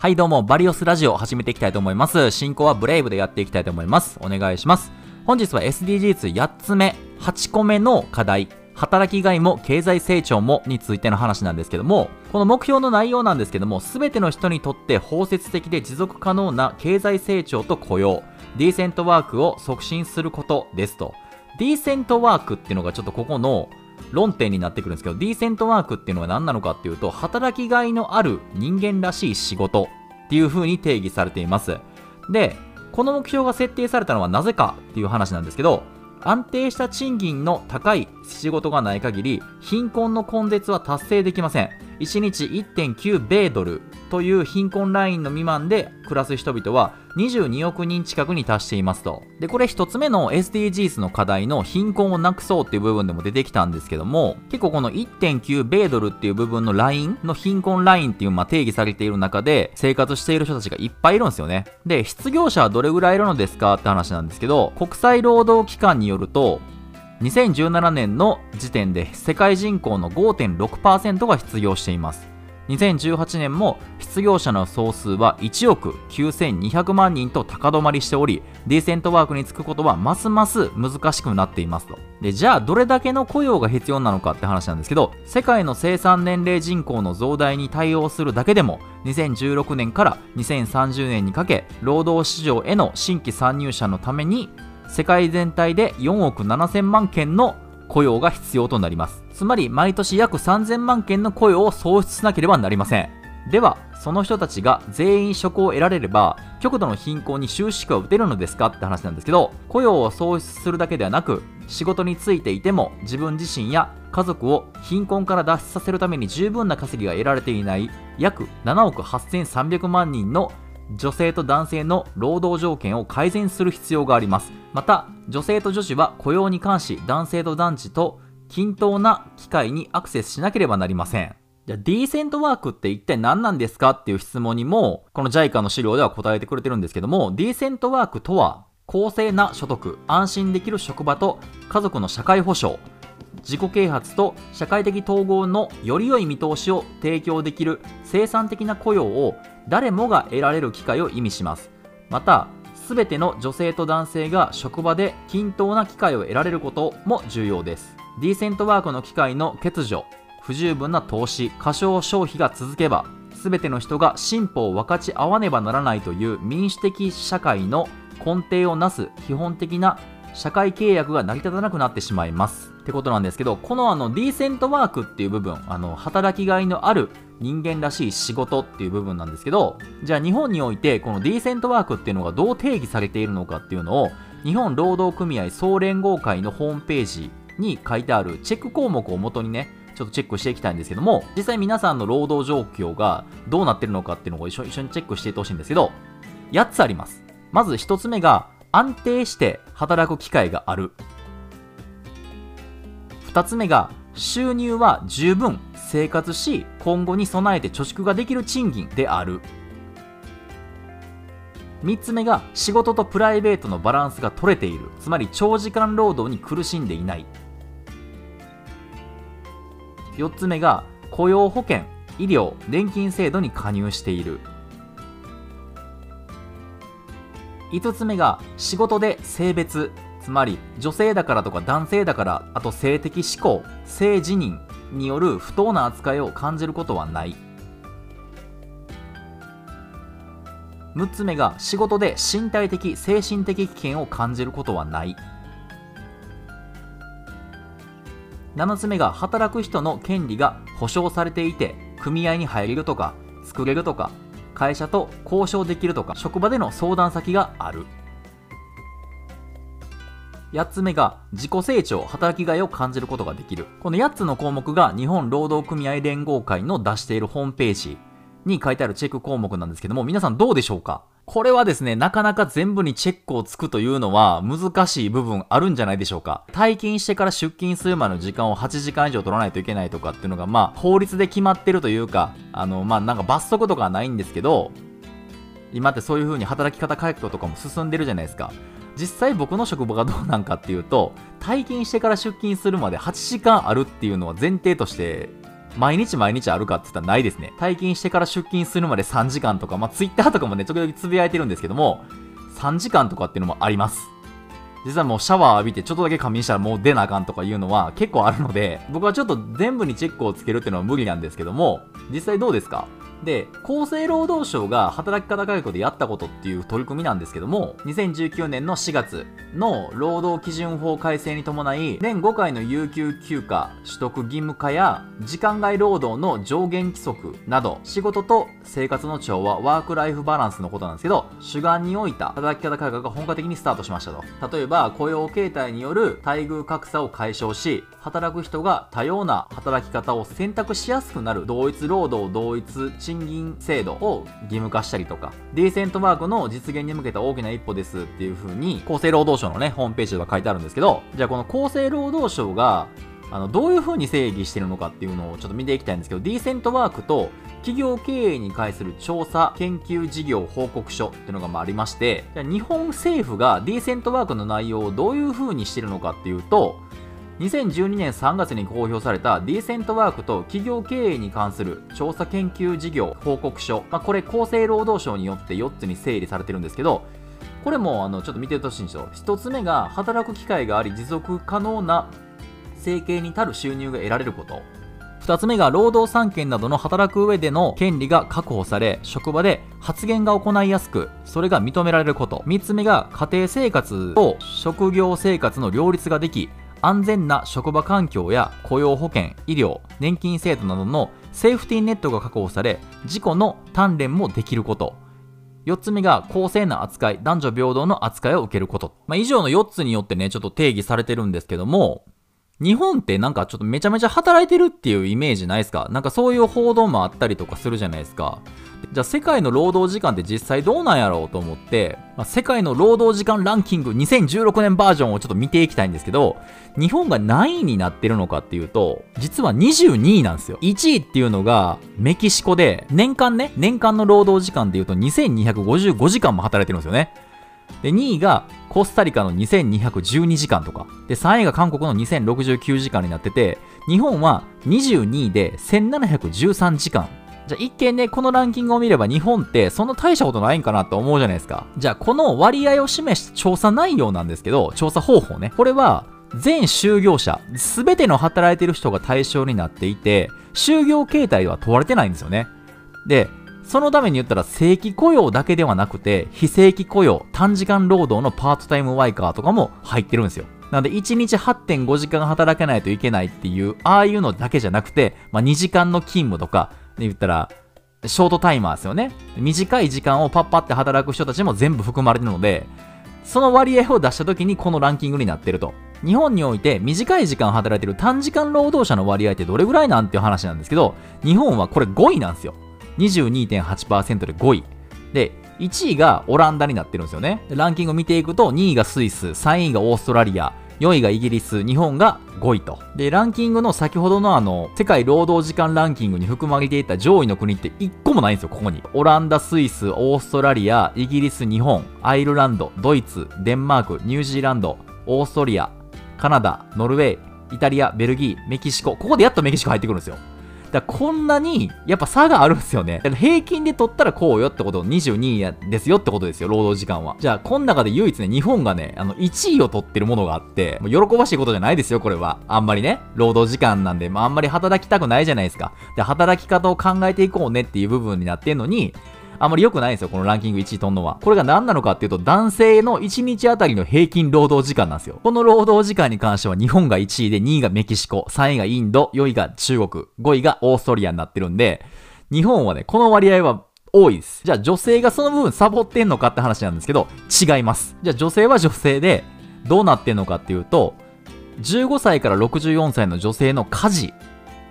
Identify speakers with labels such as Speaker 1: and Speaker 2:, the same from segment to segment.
Speaker 1: はいどうも、バリオスラジオ始めていきたいと思います。進行はブレイブでやっていきたいと思います。お願いします。本日は SDGs8 つ目、8個目の課題、働きがいも経済成長もについての話なんですけども、この目標の内容なんですけども、すべての人にとって包摂的で持続可能な経済成長と雇用、ディーセントワークを促進することですと。ディーセントワークっていうのがちょっとここの論点になってくるんですけど、ディーセントワークっていうのは何なのかっていうと、働きがいのある人間らしい仕事っていう風に定義されています。で、この目標が設定されたのはなぜかっていう話なんですけど、安定した賃金の高い仕事がない限り、貧困の根絶は達成できません。1日1.9米ドルという貧困ラインの未満で暮らす人々は22億人近くに達していますと。で、これ一つ目の SDGs の課題の貧困をなくそうっていう部分でも出てきたんですけども、結構この1.9米ドルっていう部分のラインの貧困ラインっていうまあ定義されている中で生活している人たちがいっぱいいるんですよね。で、失業者はどれぐらいいるのですかって話なんですけど、国際労働機関によると、2017年の時点で世界人口の5.6%が失業しています。2018年も失業者の総数は1億9200万人と高止まりしており、ディーセントワークに就くことはますます難しくなっていますと。で、じゃあどれだけの雇用が必要なのかって話なんですけど、世界の生産年齢人口の増大に対応するだけでも、2016年から2030年にかけ、労働市場への新規参入者のために、世界全体で4億7000万件の雇用が必要となります。つまり毎年約3000万件の雇用を創出しなければなりません。では、その人たちが全員職を得られれば、極度の貧困に終止符は打てるのですかって話なんですけど、雇用を創出するだけではなく、仕事についていても自分自身や家族を貧困から脱出させるために十分な稼ぎが得られていない約7億8300万人の女性と男性の労働条件を改善する必要があります。また、女性と女子は雇用に関し男性と男児と均等な機会にアクセスしなければなりません。じゃあ、ディーセントワークって一体何なんですかっていう質問にも、この JICA の資料では答えてくれてるんですけども、ディーセントワークとは、公正な所得、安心できる職場と家族の社会保障、自己啓発と社会的統合のより良い見通しを提供できる生産的な雇用を誰もが得られる機会を意味します。また、すべての女性と男性が職場で均等な機会を得られることも重要です。ディーセントワークの機会の欠如、不十分な投資、過小消費が続けば、すべての人が進歩を分かち合わねばならないという民主的社会の根底をなす基本的な社会契約が成り立たなくなってしまいます。ってことなんですけど、このあの、ディーセントワークっていう部分、あの、働きがいのある人間らしい仕事っていう部分なんですけど、じゃあ日本において、このディーセントワークっていうのがどう定義されているのかっていうのを、日本労働組合総連合会のホームページに書いてあるチェック項目をもとにね、ちょっとチェックしていきたいんですけども、実際皆さんの労働状況がどうなってるのかっていうのを一緒一緒にチェックしていってほしいんですけど、8つあります。まず1つ目が、安定して働く機会がある。2つ目が、収入は十分生活し、今後に備えて貯蓄ができる賃金である。3つ目が、仕事とプライベートのバランスが取れている。つまり、長時間労働に苦しんでいない。4つ目が、雇用保険、医療、年金制度に加入している。5つ目が仕事で性別つまり女性だからとか男性だからあと性的指向性自認による不当な扱いを感じることはない6つ目が仕事で身体的精神的危険を感じることはない7つ目が働く人の権利が保障されていて組合に入れるとか作れるとか会社と交渉できるとか職場での相談先がある。8つ目が自己成長働きがいを感じることができる。この8つの項目が日本労働組合連合会の出しているホームページに書いてあるチェック項目なんですけども皆さんどうでしょうか？これはですね、なかなか全部にチェックをつくというのは難しい部分あるんじゃないでしょうか。退勤してから出勤するまでの時間を8時間以上取らないといけないとかっていうのが、まあ、法律で決まってるというか、あの、まあ、なんか罰則とかはないんですけど、今ってそういう風に働き方改革とかも進んでるじゃないですか。実際僕の職場がどうなんかっていうと、退勤してから出勤するまで8時間あるっていうのは前提として毎日毎日あるかって言ったらないですね。退勤してから出勤するまで3時間とか、まあ、Twitter とかもね、時々つぶやいてるんですけども、3時間とかっていうのもあります。実はもうシャワー浴びてちょっとだけ仮眠したらもう出なあかんとかいうのは結構あるので、僕はちょっと全部にチェックをつけるっていうのは無理なんですけども、実際どうですか？で、厚生労働省が働き方改革でやったことっていう取り組みなんですけども、2019年の4月の労働基準法改正に伴い、年5回の有給休暇取得義務化や、時間外労働の上限規則など、仕事と生活の調和、ワークライフバランスのことなんですけど、主眼に置いた働き方改革が本格的にスタートしましたと。例えば、雇用形態による待遇格差を解消し、働く人が多様な働き方を選択しやすくなる同一労働同一地賃金制度を義務化したりとか、ディーセントワークの実現に向けた大きな一歩ですっていう風に、厚生労働省のね、ホームページでは書いてあるんですけど、じゃあこの厚生労働省が、あの、どういう風に定義してるのかっていうのをちょっと見ていきたいんですけど、ディーセントワークと企業経営に関する調査研究事業報告書っていうのがまあありまして、じゃあ日本政府がディーセントワークの内容をどういう風にしてるのかっていうと、2012年3月に公表されたディーセントワークと企業経営に関する調査研究事業報告書、まあ、これ厚生労働省によって4つに整理されてるんですけどこれもあのちょっと見てほしいんですよ。1つ目が働く機会があり持続可能な生計に足る収入が得られること。2つ目が労働三権などの働く上での権利が確保され職場で発言が行いやすくそれが認められること。3つ目が家庭生活と職業生活の両立ができ安全な職場環境や雇用保険、医療、年金制度などのセーフティーネットが確保され、事故の鍛錬もできること。4つ目が公正な扱い、男女平等の扱いを受けること。まあ、以上の4つによってね、ちょっと定義されてるんですけども、日本ってなんかちょっとめちゃめちゃ働いてるっていうイメージないですか？なんかそういう報道もあったりとかするじゃないですか？じゃあ世界の労働時間って実際どうなんやろうと思って、まあ、世界の労働時間ランキング2016年バージョンをちょっと見ていきたいんですけど、日本が何位になってるのかっていうと、実は22位なんですよ。1位っていうのがメキシコで、年間ね、年間の労働時間でいうと2255時間も働いてるんですよね。で、2位がコスタリカの2212時間とか。で、3位が韓国の2069時間になってて、日本は22位で1713時間。じゃあ一見ね、このランキングを見れば日本ってそんな大したことないんかなと思うじゃないですか。じゃあこの割合を示した調査内容なんですけど、調査方法ね。これは全就業者、すべての働いてる人が対象になっていて、就業形態は問われてないんですよね。で、そのために言ったら正規雇用だけではなくて、非正規雇用、短時間労働のパートタイムワイカーとかも入ってるんですよ。なので、1日8.5時間働かないといけないっていう、ああいうのだけじゃなくて、まあ、2時間の勤務とか、言ったら、ショートタイマーですよね。短い時間をパッパって働く人たちも全部含まれてるので、その割合を出した時にこのランキングになってると。日本において短い時間働いてる短時間労働者の割合ってどれぐらいなんていう話なんですけど、日本はこれ5位なんですよ。22.8%で5位。で、1位がオランダになってるんですよね。ランキングを見ていくと、2位がスイス、3位がオーストラリア、4位がイギリス、日本が5位と。で、ランキングの先ほどのあの、世界労働時間ランキングに含まれていた上位の国って1個もないんですよ、ここに。オランダ、スイス、オーストラリア、イギリス、日本、アイルランド、ドイツ、デンマーク、ニュージーランド、オーストリア、カナダ、ノルウェー、イタリア、ベルギー、メキシコ。ここでやっとメキシコ入ってくるんですよ。だこんなに、やっぱ差があるんですよね。平均で取ったらこうよってこと、22位ですよってことですよ、労働時間は。じゃあ、この中で唯一ね、日本がね、あの、1位を取ってるものがあって、もう喜ばしいことじゃないですよ、これは。あんまりね、労働時間なんで、まあ、あんまり働きたくないじゃないですか。で、働き方を考えていこうねっていう部分になってんのに、あんまり良くないんですよ、このランキング1位取んのは。これが何なのかっていうと、男性の1日あたりの平均労働時間なんですよ。この労働時間に関しては日本が1位で2位がメキシコ、3位がインド、4位が中国、5位がオーストリアになってるんで、日本はね、この割合は多いです。じゃあ女性がその部分サボってんのかって話なんですけど、違います。じゃあ女性は女性で、どうなってんのかっていうと、15歳から64歳の女性の家事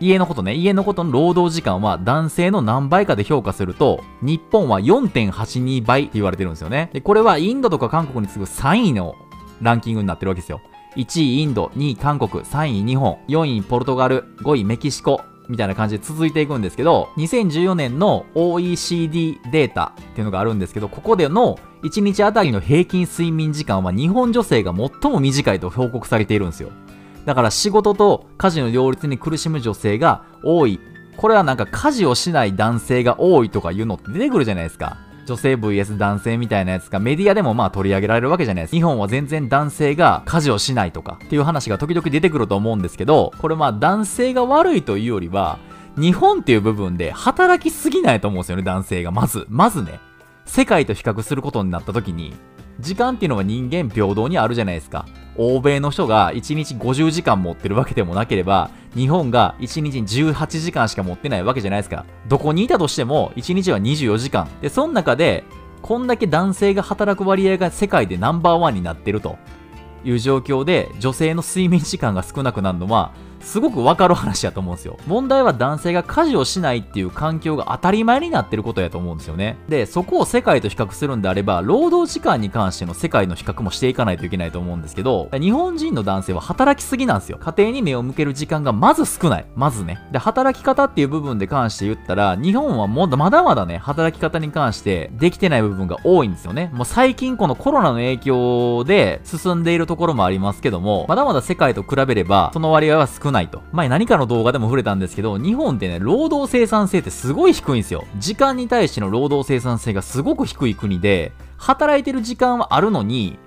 Speaker 1: 家のことね、家のことの労働時間は男性の何倍かで評価すると、日本は4.82倍って言われてるんですよね。で、これはインドとか韓国に次ぐ3位のランキングになってるわけですよ。1位インド、2位韓国、3位日本、4位ポルトガル、5位メキシコ、みたいな感じで続いていくんですけど、2014年の OECD データっていうのがあるんですけど、ここでの1日あたりの平均睡眠時間は日本女性が最も短いと報告されているんですよ。だから仕事と家事の両立に苦しむ女性が多いこれはなんか家事をしない男性が多いとかいうのって出てくるじゃないですか。女性 VS 男性みたいなやつがメディアでもまあ取り上げられるわけじゃないです。日本は全然男性が家事をしないとかっていう話が時々出てくると思うんですけど、これまあ男性が悪いというよりは、日本っていう部分で働きすぎないと思うんですよね、男性が。まず、まずね。世界と比較することになった時に、時間っていうのは人間平等にあるじゃないですか。欧米の人が1日50時間持ってるわけでもなければ、日本が1日18時間しか持ってないわけじゃないですか。どこにいたとしても、1日は24時間。で、その中で、こんだけ男性が働く割合が世界でナンバーワンになってるという状況で、女性の睡眠時間が少なくなるのは、すごくわかる話やと思うんですよ。問題は男性が家事をしないっていう環境が当たり前になってることやと思うんですよね。で、そこを世界と比較するんであれば、労働時間に関しての世界の比較もしていかないといけないと思うんですけど、日本人の男性は働きすぎなんですよ。家庭に目を向ける時間がまず少ない。まずね。で、働き方っていう部分で関して言ったら、日本はもまだまだね、働き方に関してできてない部分が多いんですよね。もう最近このコロナの影響で進んでいるところもありますけども、まだまだ世界と比べれば、その割合は少ないないと。前何かの動画でも触れたんですけど、日本ってね、労働生産性ってすごい低いんですよ。時間に対しての労働生産性がすごく低い国で、働いてる時間はあるのに、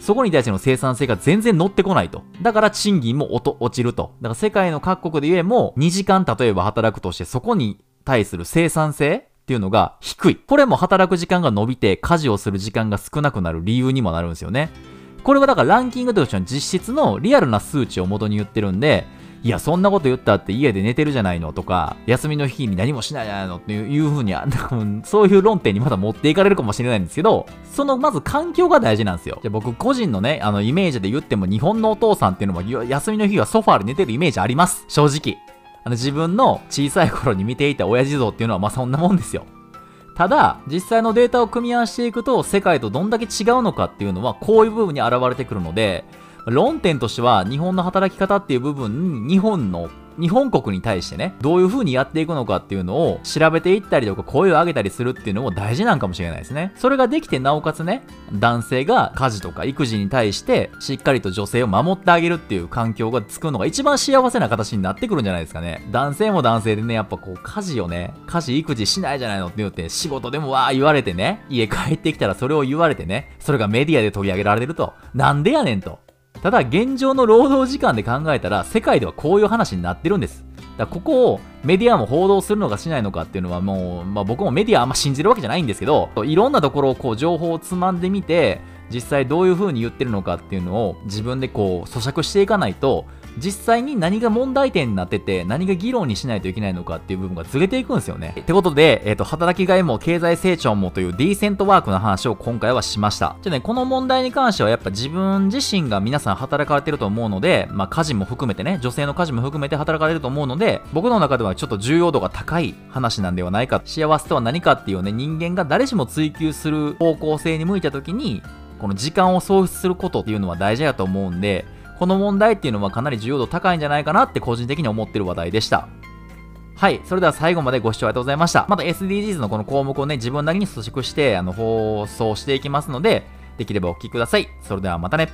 Speaker 1: そこに対しての生産性が全然乗ってこないと。だから賃金も落ちると。だから世界の各国で言えも、2時間例えば働くとして、そこに対する生産性っていうのが低い。これも働く時間が伸びて、家事をする時間が少なくなる理由にもなるんですよね。これはだからランキングとしての実質のリアルな数値を元に言ってるんで、いや、そんなこと言ったって家で寝てるじゃないのとか、休みの日に何もしないじゃないのっていうふうに、そういう論点にまだ持っていかれるかもしれないんですけど、そのまず環境が大事なんですよ。じゃ僕個人のね、あのイメージで言っても日本のお父さんっていうのも休みの日はソファーで寝てるイメージあります。正直。あの自分の小さい頃に見ていた親父像っていうのはまあそんなもんですよ。ただ、実際のデータを組み合わせていくと、世界とどんだけ違うのかっていうのは、こういう部分に現れてくるので、論点としては、日本の働き方っていう部分に、日本の日本国に対してね、どういう風にやっていくのかっていうのを調べていったりとか声を上げたりするっていうのも大事なんかもしれないですね。それができてなおかつね、男性が家事とか育児に対してしっかりと女性を守ってあげるっていう環境がつくのが一番幸せな形になってくるんじゃないですかね。男性も男性でね、やっぱこう家事をね、家事育児しないじゃないのって言って仕事でもわー言われてね、家帰ってきたらそれを言われてね、それがメディアで取り上げられると。なんでやねんと。ただ現状の労働時間で考えたら世界ではこういう話になってるんです。だここをメディアも報道するのかしないのかっていうのはもう、まあ、僕もメディアあんま信じるわけじゃないんですけど、いろんなところをこう情報をつまんでみて、実際どういう風に言ってるのかっていうのを自分でこう咀嚼していかないと実際に何が問題点になってて、何が議論にしないといけないのかっていう部分がずれていくんですよね。ってことで、えっ、ー、と、働きがいも経済成長もというディーセントワークの話を今回はしました。じゃね、この問題に関してはやっぱ自分自身が皆さん働かれてると思うので、まあ家事も含めてね、女性の家事も含めて働かれると思うので、僕の中ではちょっと重要度が高い話なんではないか。幸せとは何かっていうね、人間が誰しも追求する方向性に向いた時に、この時間を喪失することっていうのは大事だと思うんで、この問題っていうのはかなり重要度高いんじゃないかなって個人的に思ってる話題でした。はい。それでは最後までご視聴ありがとうございました。また SDGs のこの項目をね、自分なりに組織して、あの、放送していきますので、できればお聴きください。それではまたね。